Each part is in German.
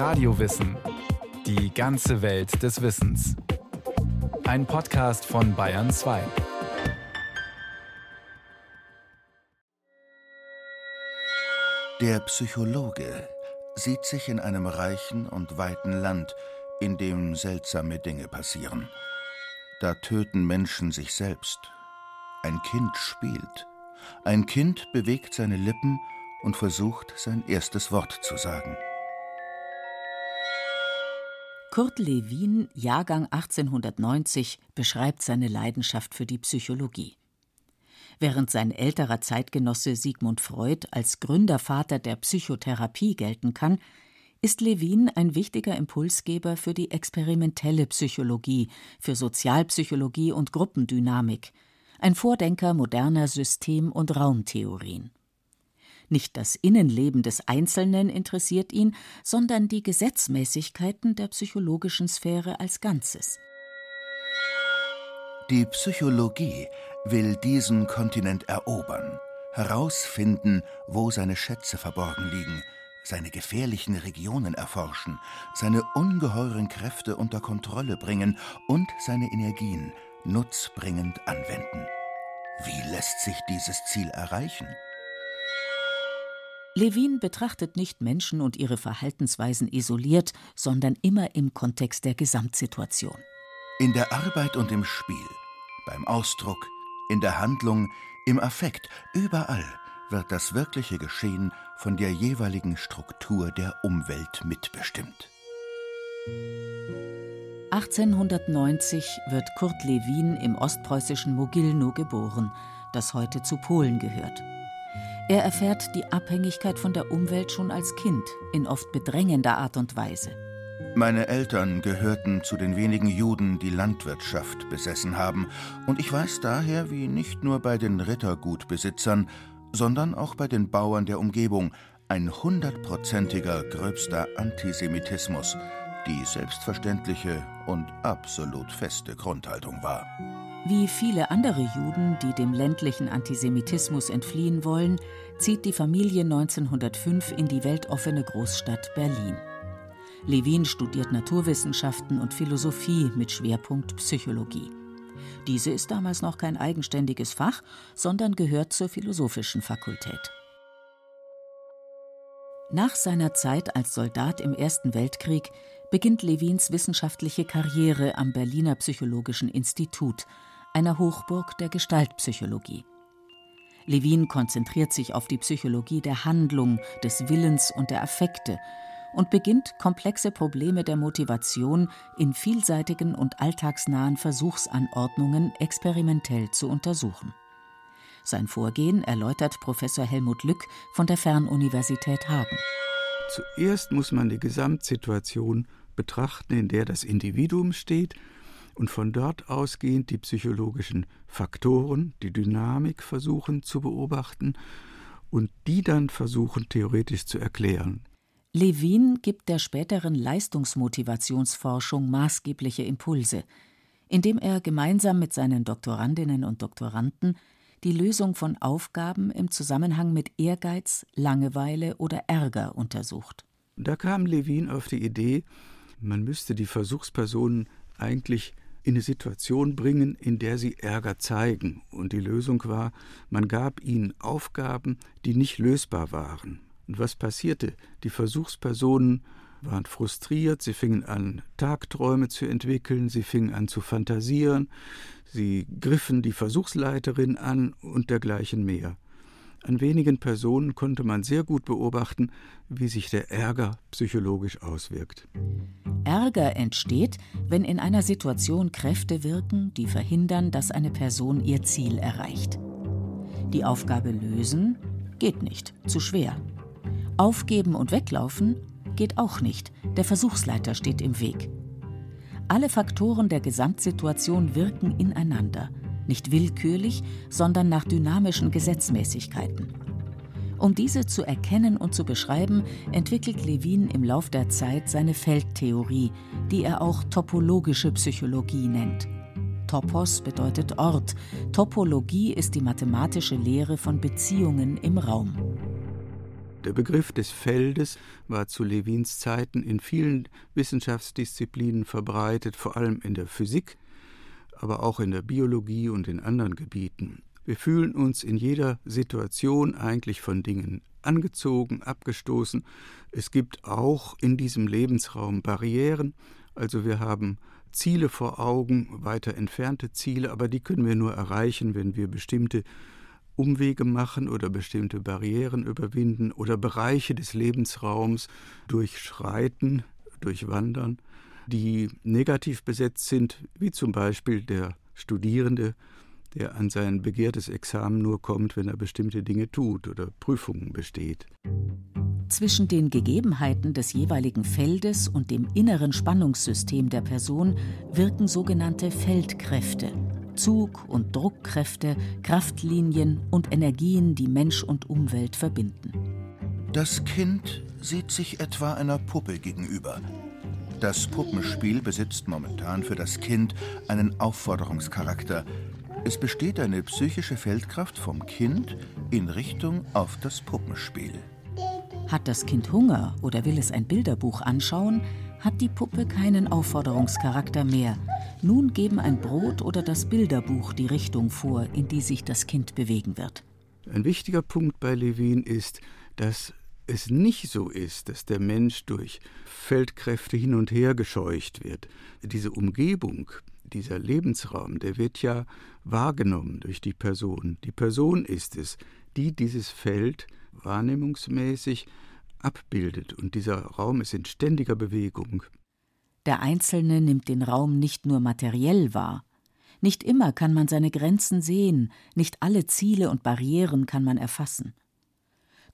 Radiowissen. Die ganze Welt des Wissens. Ein Podcast von Bayern 2. Der Psychologe sieht sich in einem reichen und weiten Land, in dem seltsame Dinge passieren. Da töten Menschen sich selbst. Ein Kind spielt. Ein Kind bewegt seine Lippen und versucht, sein erstes Wort zu sagen. Kurt Lewin, Jahrgang 1890, beschreibt seine Leidenschaft für die Psychologie. Während sein älterer Zeitgenosse Sigmund Freud als Gründervater der Psychotherapie gelten kann, ist Levin ein wichtiger Impulsgeber für die experimentelle Psychologie, für Sozialpsychologie und Gruppendynamik, ein Vordenker moderner System- und Raumtheorien. Nicht das Innenleben des Einzelnen interessiert ihn, sondern die Gesetzmäßigkeiten der psychologischen Sphäre als Ganzes. Die Psychologie will diesen Kontinent erobern, herausfinden, wo seine Schätze verborgen liegen, seine gefährlichen Regionen erforschen, seine ungeheuren Kräfte unter Kontrolle bringen und seine Energien nutzbringend anwenden. Wie lässt sich dieses Ziel erreichen? Levin betrachtet nicht Menschen und ihre Verhaltensweisen isoliert, sondern immer im Kontext der Gesamtsituation. In der Arbeit und im Spiel, beim Ausdruck, in der Handlung, im Affekt, überall wird das wirkliche Geschehen von der jeweiligen Struktur der Umwelt mitbestimmt. 1890 wird Kurt Lewin im ostpreußischen Mogilno geboren, das heute zu Polen gehört. Er erfährt die Abhängigkeit von der Umwelt schon als Kind, in oft bedrängender Art und Weise. Meine Eltern gehörten zu den wenigen Juden, die Landwirtschaft besessen haben, und ich weiß daher, wie nicht nur bei den Rittergutbesitzern, sondern auch bei den Bauern der Umgebung ein hundertprozentiger gröbster Antisemitismus die selbstverständliche und absolut feste Grundhaltung war. Wie viele andere Juden, die dem ländlichen Antisemitismus entfliehen wollen, zieht die Familie 1905 in die weltoffene Großstadt Berlin. Levin studiert Naturwissenschaften und Philosophie mit Schwerpunkt Psychologie. Diese ist damals noch kein eigenständiges Fach, sondern gehört zur philosophischen Fakultät. Nach seiner Zeit als Soldat im Ersten Weltkrieg beginnt Levins wissenschaftliche Karriere am Berliner Psychologischen Institut, einer Hochburg der Gestaltpsychologie. Levin konzentriert sich auf die Psychologie der Handlung, des Willens und der Affekte und beginnt komplexe Probleme der Motivation in vielseitigen und alltagsnahen Versuchsanordnungen experimentell zu untersuchen. Sein Vorgehen erläutert Professor Helmut Lück von der Fernuniversität Hagen. Zuerst muss man die Gesamtsituation betrachten, in der das Individuum steht und von dort ausgehend die psychologischen Faktoren, die Dynamik versuchen zu beobachten und die dann versuchen theoretisch zu erklären. Levin gibt der späteren Leistungsmotivationsforschung maßgebliche Impulse, indem er gemeinsam mit seinen Doktorandinnen und Doktoranden die Lösung von Aufgaben im Zusammenhang mit Ehrgeiz, Langeweile oder Ärger untersucht. Da kam Levin auf die Idee, man müsste die Versuchspersonen eigentlich in eine Situation bringen, in der sie Ärger zeigen. Und die Lösung war, man gab ihnen Aufgaben, die nicht lösbar waren. Und was passierte? Die Versuchspersonen waren frustriert, sie fingen an, Tagträume zu entwickeln, sie fingen an zu fantasieren, sie griffen die Versuchsleiterin an und dergleichen mehr. An wenigen Personen konnte man sehr gut beobachten, wie sich der Ärger psychologisch auswirkt. Ärger entsteht, wenn in einer Situation Kräfte wirken, die verhindern, dass eine Person ihr Ziel erreicht. Die Aufgabe lösen geht nicht, zu schwer. Aufgeben und weglaufen geht auch nicht, der Versuchsleiter steht im Weg. Alle Faktoren der Gesamtsituation wirken ineinander nicht willkürlich, sondern nach dynamischen Gesetzmäßigkeiten. Um diese zu erkennen und zu beschreiben, entwickelt Levin im Lauf der Zeit seine Feldtheorie, die er auch topologische Psychologie nennt. Topos bedeutet Ort, Topologie ist die mathematische Lehre von Beziehungen im Raum. Der Begriff des Feldes war zu Levins Zeiten in vielen Wissenschaftsdisziplinen verbreitet, vor allem in der Physik, aber auch in der Biologie und in anderen Gebieten. Wir fühlen uns in jeder Situation eigentlich von Dingen angezogen, abgestoßen. Es gibt auch in diesem Lebensraum Barrieren, also wir haben Ziele vor Augen, weiter entfernte Ziele, aber die können wir nur erreichen, wenn wir bestimmte Umwege machen oder bestimmte Barrieren überwinden oder Bereiche des Lebensraums durchschreiten, durchwandern, die negativ besetzt sind, wie zum Beispiel der Studierende, der an sein begehrtes Examen nur kommt, wenn er bestimmte Dinge tut oder Prüfungen besteht. Zwischen den Gegebenheiten des jeweiligen Feldes und dem inneren Spannungssystem der Person wirken sogenannte Feldkräfte, Zug- und Druckkräfte, Kraftlinien und Energien, die Mensch und Umwelt verbinden. Das Kind sieht sich etwa einer Puppe gegenüber. Das Puppenspiel besitzt momentan für das Kind einen Aufforderungscharakter. Es besteht eine psychische Feldkraft vom Kind in Richtung auf das Puppenspiel. Hat das Kind Hunger oder will es ein Bilderbuch anschauen, hat die Puppe keinen Aufforderungscharakter mehr. Nun geben ein Brot oder das Bilderbuch die Richtung vor, in die sich das Kind bewegen wird. Ein wichtiger Punkt bei Levin ist, dass es nicht so ist, dass der Mensch durch Feldkräfte hin und her gescheucht wird. Diese Umgebung, dieser Lebensraum, der wird ja wahrgenommen durch die Person. Die Person ist es, die dieses Feld wahrnehmungsmäßig abbildet, und dieser Raum ist in ständiger Bewegung. Der Einzelne nimmt den Raum nicht nur materiell wahr. Nicht immer kann man seine Grenzen sehen, nicht alle Ziele und Barrieren kann man erfassen.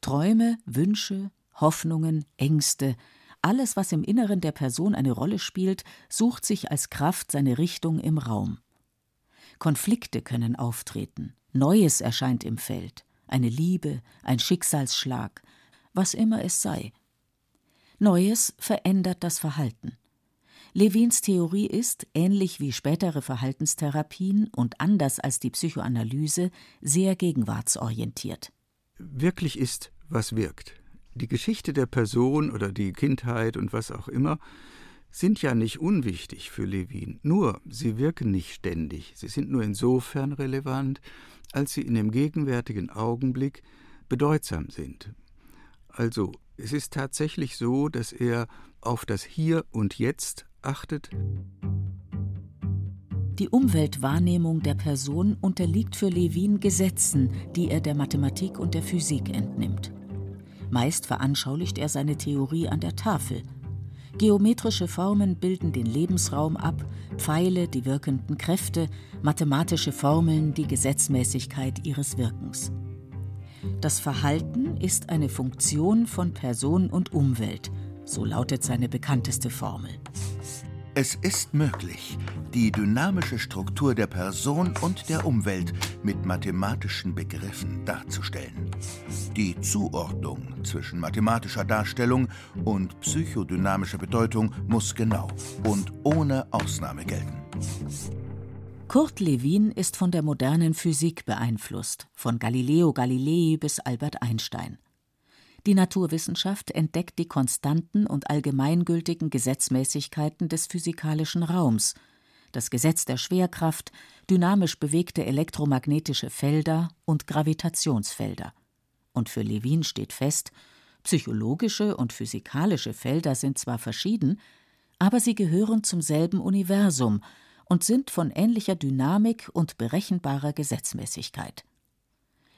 Träume, Wünsche, Hoffnungen, Ängste, alles, was im Inneren der Person eine Rolle spielt, sucht sich als Kraft seine Richtung im Raum. Konflikte können auftreten, Neues erscheint im Feld eine Liebe, ein Schicksalsschlag, was immer es sei. Neues verändert das Verhalten. Levins Theorie ist, ähnlich wie spätere Verhaltenstherapien und anders als die Psychoanalyse, sehr gegenwartsorientiert. Wirklich ist, was wirkt. Die Geschichte der Person oder die Kindheit und was auch immer sind ja nicht unwichtig für Levin, nur sie wirken nicht ständig, sie sind nur insofern relevant, als sie in dem gegenwärtigen Augenblick bedeutsam sind. Also es ist tatsächlich so, dass er auf das Hier und Jetzt achtet. Die Umweltwahrnehmung der Person unterliegt für Levin Gesetzen, die er der Mathematik und der Physik entnimmt. Meist veranschaulicht er seine Theorie an der Tafel – Geometrische Formen bilden den Lebensraum ab, Pfeile die wirkenden Kräfte, mathematische Formeln die Gesetzmäßigkeit ihres Wirkens. Das Verhalten ist eine Funktion von Person und Umwelt, so lautet seine bekannteste Formel. Es ist möglich, die dynamische Struktur der Person und der Umwelt mit mathematischen Begriffen darzustellen. Die Zuordnung zwischen mathematischer Darstellung und psychodynamischer Bedeutung muss genau und ohne Ausnahme gelten. Kurt Lewin ist von der modernen Physik beeinflusst, von Galileo Galilei bis Albert Einstein. Die Naturwissenschaft entdeckt die konstanten und allgemeingültigen Gesetzmäßigkeiten des physikalischen Raums, das Gesetz der Schwerkraft, dynamisch bewegte elektromagnetische Felder und Gravitationsfelder. Und für Levin steht fest, psychologische und physikalische Felder sind zwar verschieden, aber sie gehören zum selben Universum und sind von ähnlicher Dynamik und berechenbarer Gesetzmäßigkeit.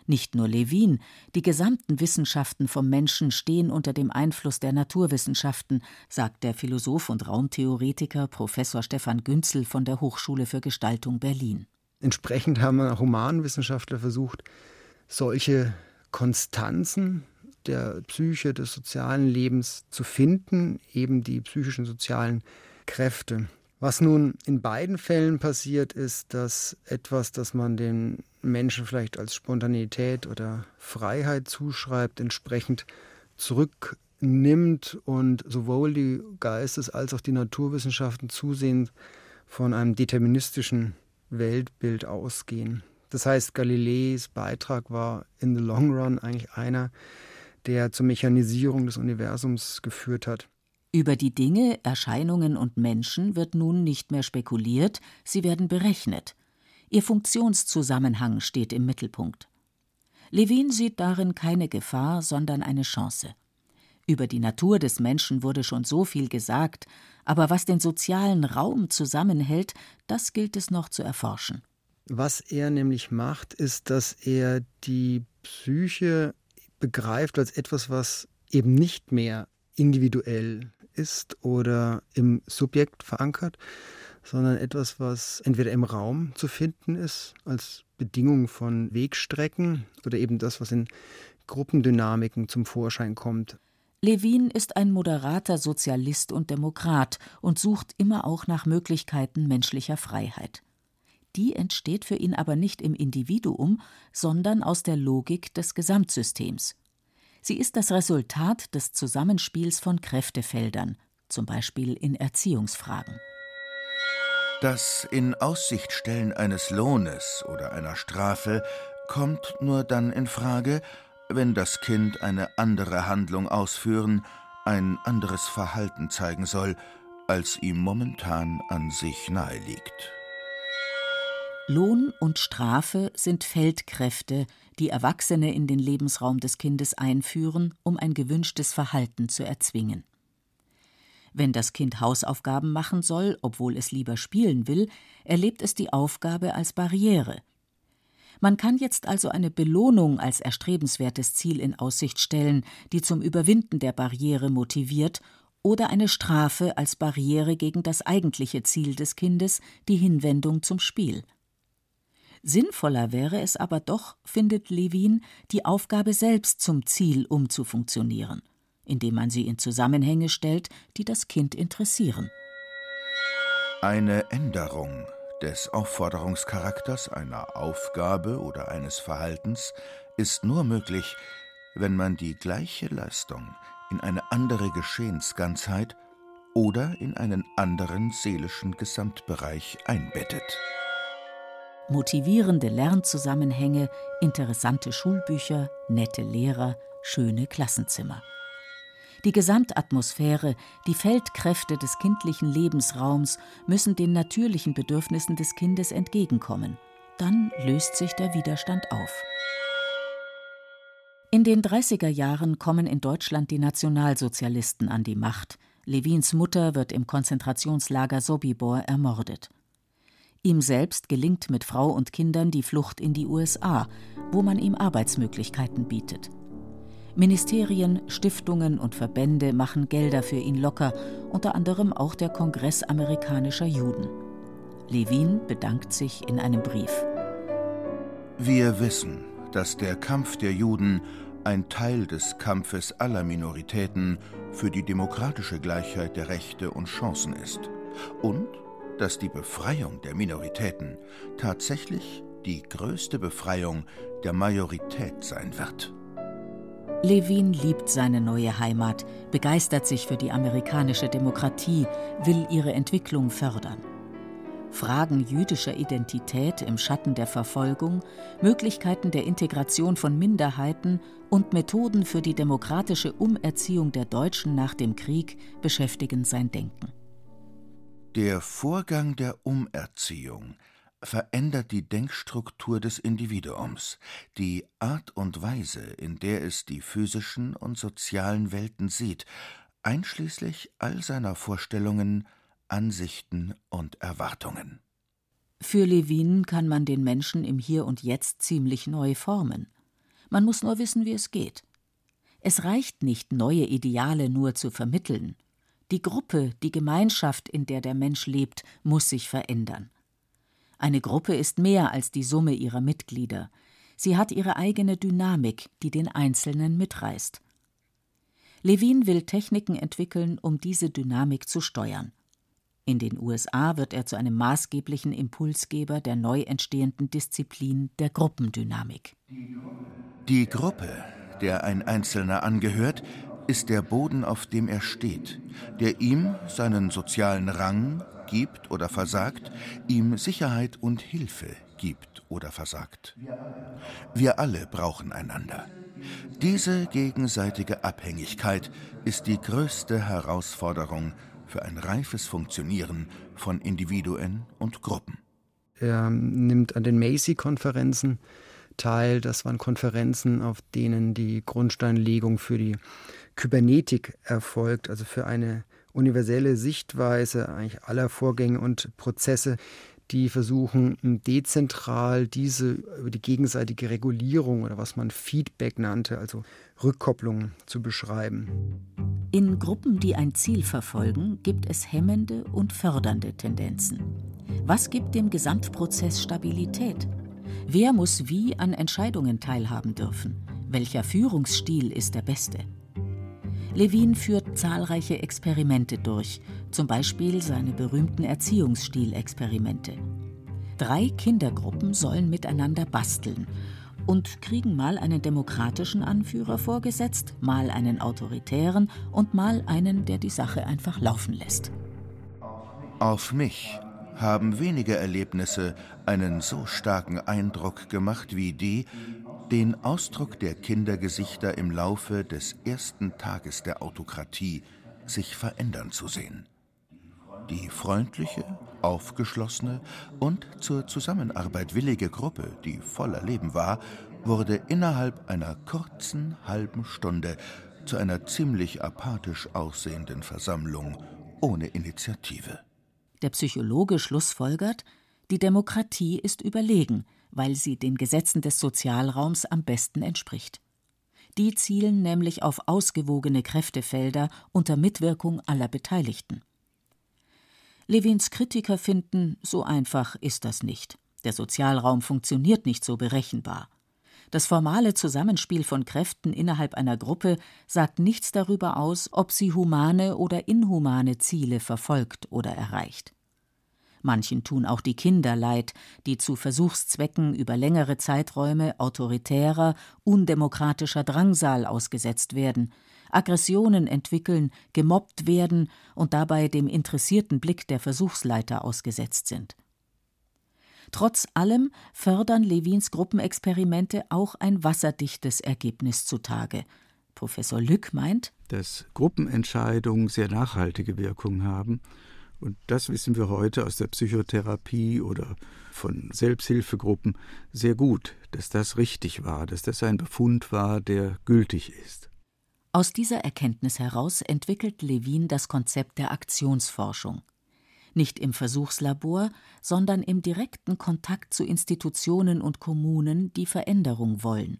Nicht nur Levin, die gesamten Wissenschaften vom Menschen stehen unter dem Einfluss der Naturwissenschaften, sagt der Philosoph und Raumtheoretiker Professor Stefan Günzel von der Hochschule für Gestaltung Berlin. Entsprechend haben Humanwissenschaftler versucht, solche Konstanzen der Psyche, des sozialen Lebens zu finden, eben die psychischen sozialen Kräfte. Was nun in beiden Fällen passiert, ist, dass etwas, das man den Menschen vielleicht als Spontanität oder Freiheit zuschreibt, entsprechend zurücknimmt und sowohl die Geistes- als auch die Naturwissenschaften zusehends von einem deterministischen Weltbild ausgehen. Das heißt, Galileis Beitrag war in the long run eigentlich einer, der zur Mechanisierung des Universums geführt hat. Über die Dinge, Erscheinungen und Menschen wird nun nicht mehr spekuliert, sie werden berechnet. Ihr Funktionszusammenhang steht im Mittelpunkt. Levin sieht darin keine Gefahr, sondern eine Chance. Über die Natur des Menschen wurde schon so viel gesagt, aber was den sozialen Raum zusammenhält, das gilt es noch zu erforschen. Was er nämlich macht, ist, dass er die Psyche begreift als etwas, was eben nicht mehr individuell ist oder im Subjekt verankert, sondern etwas, was entweder im Raum zu finden ist, als Bedingung von Wegstrecken oder eben das, was in Gruppendynamiken zum Vorschein kommt. Levin ist ein moderater Sozialist und Demokrat und sucht immer auch nach Möglichkeiten menschlicher Freiheit. Die entsteht für ihn aber nicht im Individuum, sondern aus der Logik des Gesamtsystems. Sie ist das Resultat des Zusammenspiels von Kräftefeldern, zum Beispiel in Erziehungsfragen. Das in Aussicht stellen eines Lohnes oder einer Strafe kommt nur dann in Frage, wenn das Kind eine andere Handlung ausführen, ein anderes Verhalten zeigen soll, als ihm momentan an sich nahe liegt. Lohn und Strafe sind Feldkräfte, die Erwachsene in den Lebensraum des Kindes einführen, um ein gewünschtes Verhalten zu erzwingen. Wenn das Kind Hausaufgaben machen soll, obwohl es lieber spielen will, erlebt es die Aufgabe als Barriere, man kann jetzt also eine Belohnung als erstrebenswertes Ziel in Aussicht stellen, die zum Überwinden der Barriere motiviert, oder eine Strafe als Barriere gegen das eigentliche Ziel des Kindes, die Hinwendung zum Spiel. Sinnvoller wäre es aber doch, findet Levin, die Aufgabe selbst zum Ziel umzufunktionieren, indem man sie in Zusammenhänge stellt, die das Kind interessieren. Eine Änderung des Aufforderungscharakters einer Aufgabe oder eines Verhaltens ist nur möglich, wenn man die gleiche Leistung in eine andere Geschehensganzheit oder in einen anderen seelischen Gesamtbereich einbettet. Motivierende Lernzusammenhänge, interessante Schulbücher, nette Lehrer, schöne Klassenzimmer. Die Gesamtatmosphäre, die Feldkräfte des kindlichen Lebensraums müssen den natürlichen Bedürfnissen des Kindes entgegenkommen. Dann löst sich der Widerstand auf. In den 30er Jahren kommen in Deutschland die Nationalsozialisten an die Macht. Levins Mutter wird im Konzentrationslager Sobibor ermordet. Ihm selbst gelingt mit Frau und Kindern die Flucht in die USA, wo man ihm Arbeitsmöglichkeiten bietet. Ministerien, Stiftungen und Verbände machen Gelder für ihn locker, unter anderem auch der Kongress amerikanischer Juden. Levin bedankt sich in einem Brief. Wir wissen, dass der Kampf der Juden ein Teil des Kampfes aller Minoritäten für die demokratische Gleichheit der Rechte und Chancen ist und dass die Befreiung der Minoritäten tatsächlich die größte Befreiung der Majorität sein wird. Levin liebt seine neue Heimat, begeistert sich für die amerikanische Demokratie, will ihre Entwicklung fördern. Fragen jüdischer Identität im Schatten der Verfolgung, Möglichkeiten der Integration von Minderheiten und Methoden für die demokratische Umerziehung der Deutschen nach dem Krieg beschäftigen sein Denken. Der Vorgang der Umerziehung verändert die Denkstruktur des Individuums, die Art und Weise, in der es die physischen und sozialen Welten sieht, einschließlich all seiner Vorstellungen, Ansichten und Erwartungen. Für Levin kann man den Menschen im Hier und Jetzt ziemlich neu formen. Man muss nur wissen, wie es geht. Es reicht nicht, neue Ideale nur zu vermitteln. Die Gruppe, die Gemeinschaft, in der der Mensch lebt, muss sich verändern. Eine Gruppe ist mehr als die Summe ihrer Mitglieder. Sie hat ihre eigene Dynamik, die den Einzelnen mitreißt. Levin will Techniken entwickeln, um diese Dynamik zu steuern. In den USA wird er zu einem maßgeblichen Impulsgeber der neu entstehenden Disziplin der Gruppendynamik. Die Gruppe, der ein Einzelner angehört, ist der Boden, auf dem er steht, der ihm seinen sozialen Rang, gibt oder versagt, ihm Sicherheit und Hilfe gibt oder versagt. Wir alle brauchen einander. Diese gegenseitige Abhängigkeit ist die größte Herausforderung für ein reifes Funktionieren von Individuen und Gruppen. Er nimmt an den Macy-Konferenzen teil. Das waren Konferenzen, auf denen die Grundsteinlegung für die Kybernetik erfolgt, also für eine universelle Sichtweise eigentlich aller Vorgänge und Prozesse, die versuchen, dezentral diese über die gegenseitige Regulierung oder was man Feedback nannte, also Rückkopplung zu beschreiben. In Gruppen, die ein Ziel verfolgen, gibt es hemmende und fördernde Tendenzen. Was gibt dem Gesamtprozess Stabilität? Wer muss wie an Entscheidungen teilhaben dürfen? Welcher Führungsstil ist der beste? Levin führt zahlreiche Experimente durch, zum Beispiel seine berühmten Erziehungsstilexperimente. Drei Kindergruppen sollen miteinander basteln und kriegen mal einen demokratischen Anführer vorgesetzt, mal einen autoritären und mal einen, der die Sache einfach laufen lässt. Auf mich haben wenige Erlebnisse einen so starken Eindruck gemacht wie die, den Ausdruck der Kindergesichter im Laufe des ersten Tages der Autokratie sich verändern zu sehen. Die freundliche, aufgeschlossene und zur Zusammenarbeit willige Gruppe, die voller Leben war, wurde innerhalb einer kurzen halben Stunde zu einer ziemlich apathisch aussehenden Versammlung ohne Initiative. Der Psychologe schlussfolgert, die Demokratie ist überlegen, weil sie den Gesetzen des Sozialraums am besten entspricht. Die zielen nämlich auf ausgewogene Kräftefelder unter Mitwirkung aller Beteiligten. Levins Kritiker finden, so einfach ist das nicht. Der Sozialraum funktioniert nicht so berechenbar. Das formale Zusammenspiel von Kräften innerhalb einer Gruppe sagt nichts darüber aus, ob sie humane oder inhumane Ziele verfolgt oder erreicht. Manchen tun auch die Kinder leid, die zu Versuchszwecken über längere Zeiträume autoritärer, undemokratischer Drangsal ausgesetzt werden, Aggressionen entwickeln, gemobbt werden und dabei dem interessierten Blick der Versuchsleiter ausgesetzt sind. Trotz allem fördern Levins Gruppenexperimente auch ein wasserdichtes Ergebnis zutage. Professor Lück meint, dass Gruppenentscheidungen sehr nachhaltige Wirkung haben und das wissen wir heute aus der Psychotherapie oder von Selbsthilfegruppen sehr gut, dass das richtig war, dass das ein Befund war, der gültig ist. Aus dieser Erkenntnis heraus entwickelt Levin das Konzept der Aktionsforschung. Nicht im Versuchslabor, sondern im direkten Kontakt zu Institutionen und Kommunen, die Veränderung wollen.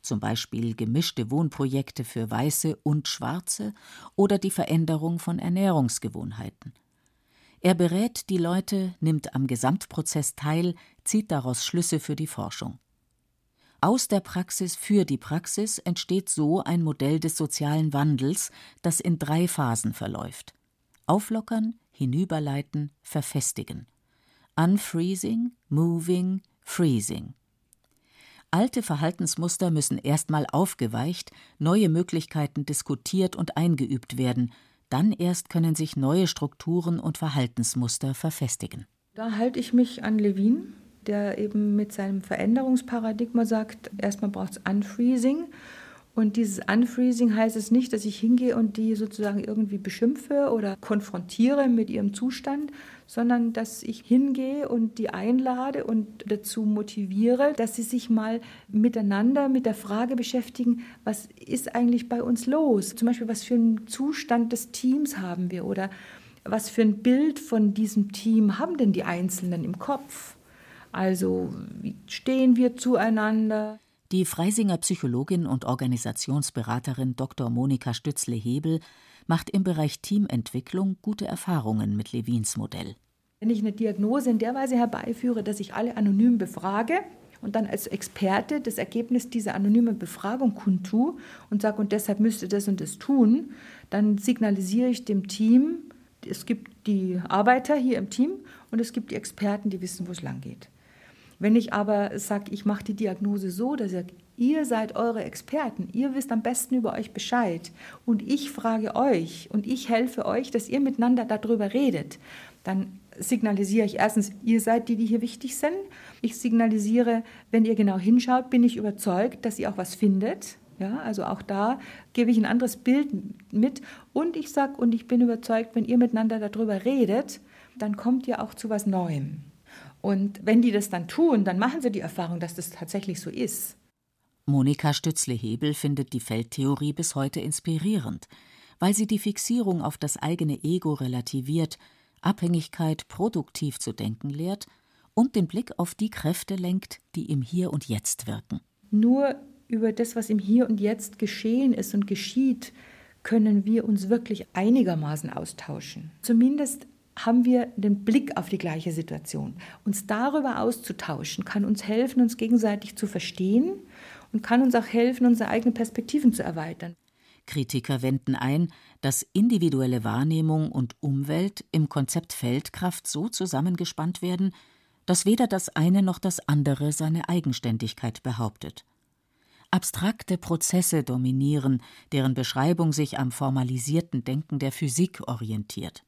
Zum Beispiel gemischte Wohnprojekte für Weiße und Schwarze oder die Veränderung von Ernährungsgewohnheiten. Er berät die Leute, nimmt am Gesamtprozess teil, zieht daraus Schlüsse für die Forschung. Aus der Praxis für die Praxis entsteht so ein Modell des sozialen Wandels, das in drei Phasen verläuft. Auflockern, hinüberleiten, verfestigen. Unfreezing, moving, freezing. Alte Verhaltensmuster müssen erstmal aufgeweicht, neue Möglichkeiten diskutiert und eingeübt werden, dann erst können sich neue Strukturen und Verhaltensmuster verfestigen. Da halte ich mich an Levin, der eben mit seinem Veränderungsparadigma sagt, erstmal braucht es Unfreezing. Und dieses Unfreezing heißt es nicht, dass ich hingehe und die sozusagen irgendwie beschimpfe oder konfrontiere mit ihrem Zustand, sondern dass ich hingehe und die einlade und dazu motiviere, dass sie sich mal miteinander mit der Frage beschäftigen, was ist eigentlich bei uns los? Zum Beispiel, was für einen Zustand des Teams haben wir oder was für ein Bild von diesem Team haben denn die Einzelnen im Kopf? Also, wie stehen wir zueinander? Die Freisinger Psychologin und Organisationsberaterin Dr. Monika Stützle-Hebel macht im Bereich Teamentwicklung gute Erfahrungen mit Levins Modell. Wenn ich eine Diagnose in der Weise herbeiführe, dass ich alle anonym befrage und dann als Experte das Ergebnis dieser anonymen Befragung kundtue und sage, und deshalb müsste das und das tun, dann signalisiere ich dem Team, es gibt die Arbeiter hier im Team und es gibt die Experten, die wissen, wo es lang geht. Wenn ich aber sage, ich mache die Diagnose so, dass ich ihr seid eure Experten, ihr wisst am besten über euch Bescheid und ich frage euch und ich helfe euch, dass ihr miteinander darüber redet, dann signalisiere ich erstens, ihr seid die, die hier wichtig sind. Ich signalisiere, wenn ihr genau hinschaut, bin ich überzeugt, dass ihr auch was findet. Ja, also auch da gebe ich ein anderes Bild mit. Und ich sage, und ich bin überzeugt, wenn ihr miteinander darüber redet, dann kommt ihr auch zu was Neuem. Und wenn die das dann tun, dann machen sie die Erfahrung, dass das tatsächlich so ist. Monika Stützle-Hebel findet die Feldtheorie bis heute inspirierend, weil sie die Fixierung auf das eigene Ego relativiert, Abhängigkeit produktiv zu denken lehrt und den Blick auf die Kräfte lenkt, die im Hier und Jetzt wirken. Nur über das, was im Hier und Jetzt geschehen ist und geschieht, können wir uns wirklich einigermaßen austauschen. Zumindest haben wir den Blick auf die gleiche Situation. Uns darüber auszutauschen, kann uns helfen, uns gegenseitig zu verstehen und kann uns auch helfen, unsere eigenen Perspektiven zu erweitern. Kritiker wenden ein, dass individuelle Wahrnehmung und Umwelt im Konzept Feldkraft so zusammengespannt werden, dass weder das eine noch das andere seine Eigenständigkeit behauptet. Abstrakte Prozesse dominieren, deren Beschreibung sich am formalisierten Denken der Physik orientiert.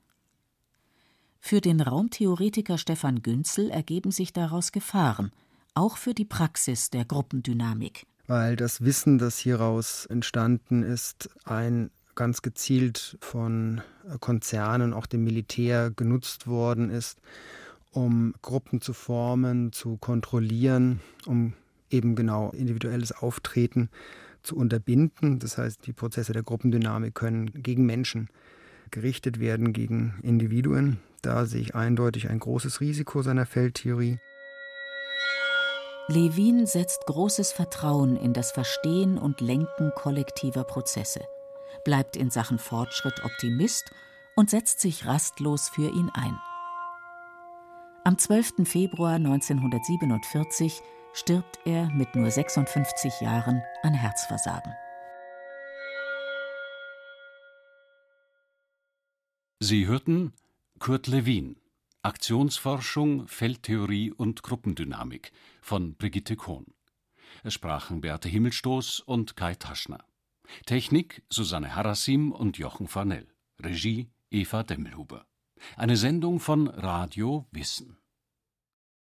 Für den Raumtheoretiker Stefan Günzel ergeben sich daraus Gefahren, auch für die Praxis der Gruppendynamik. Weil das Wissen, das hieraus entstanden ist, ein ganz gezielt von Konzernen, auch dem Militär genutzt worden ist, um Gruppen zu formen, zu kontrollieren, um eben genau individuelles Auftreten zu unterbinden. Das heißt, die Prozesse der Gruppendynamik können gegen Menschen gerichtet werden, gegen Individuen. Da sehe ich eindeutig ein großes Risiko seiner Feldtheorie. Levin setzt großes Vertrauen in das Verstehen und Lenken kollektiver Prozesse, bleibt in Sachen Fortschritt Optimist und setzt sich rastlos für ihn ein. Am 12. Februar 1947 stirbt er mit nur 56 Jahren an Herzversagen. Sie hörten Kurt Lewin, Aktionsforschung, Feldtheorie und Gruppendynamik von Brigitte Kohn. Es sprachen Beate Himmelstoß und Kai Taschner. Technik Susanne Harassim und Jochen Farnell. Regie Eva Demmelhuber. Eine Sendung von Radio Wissen.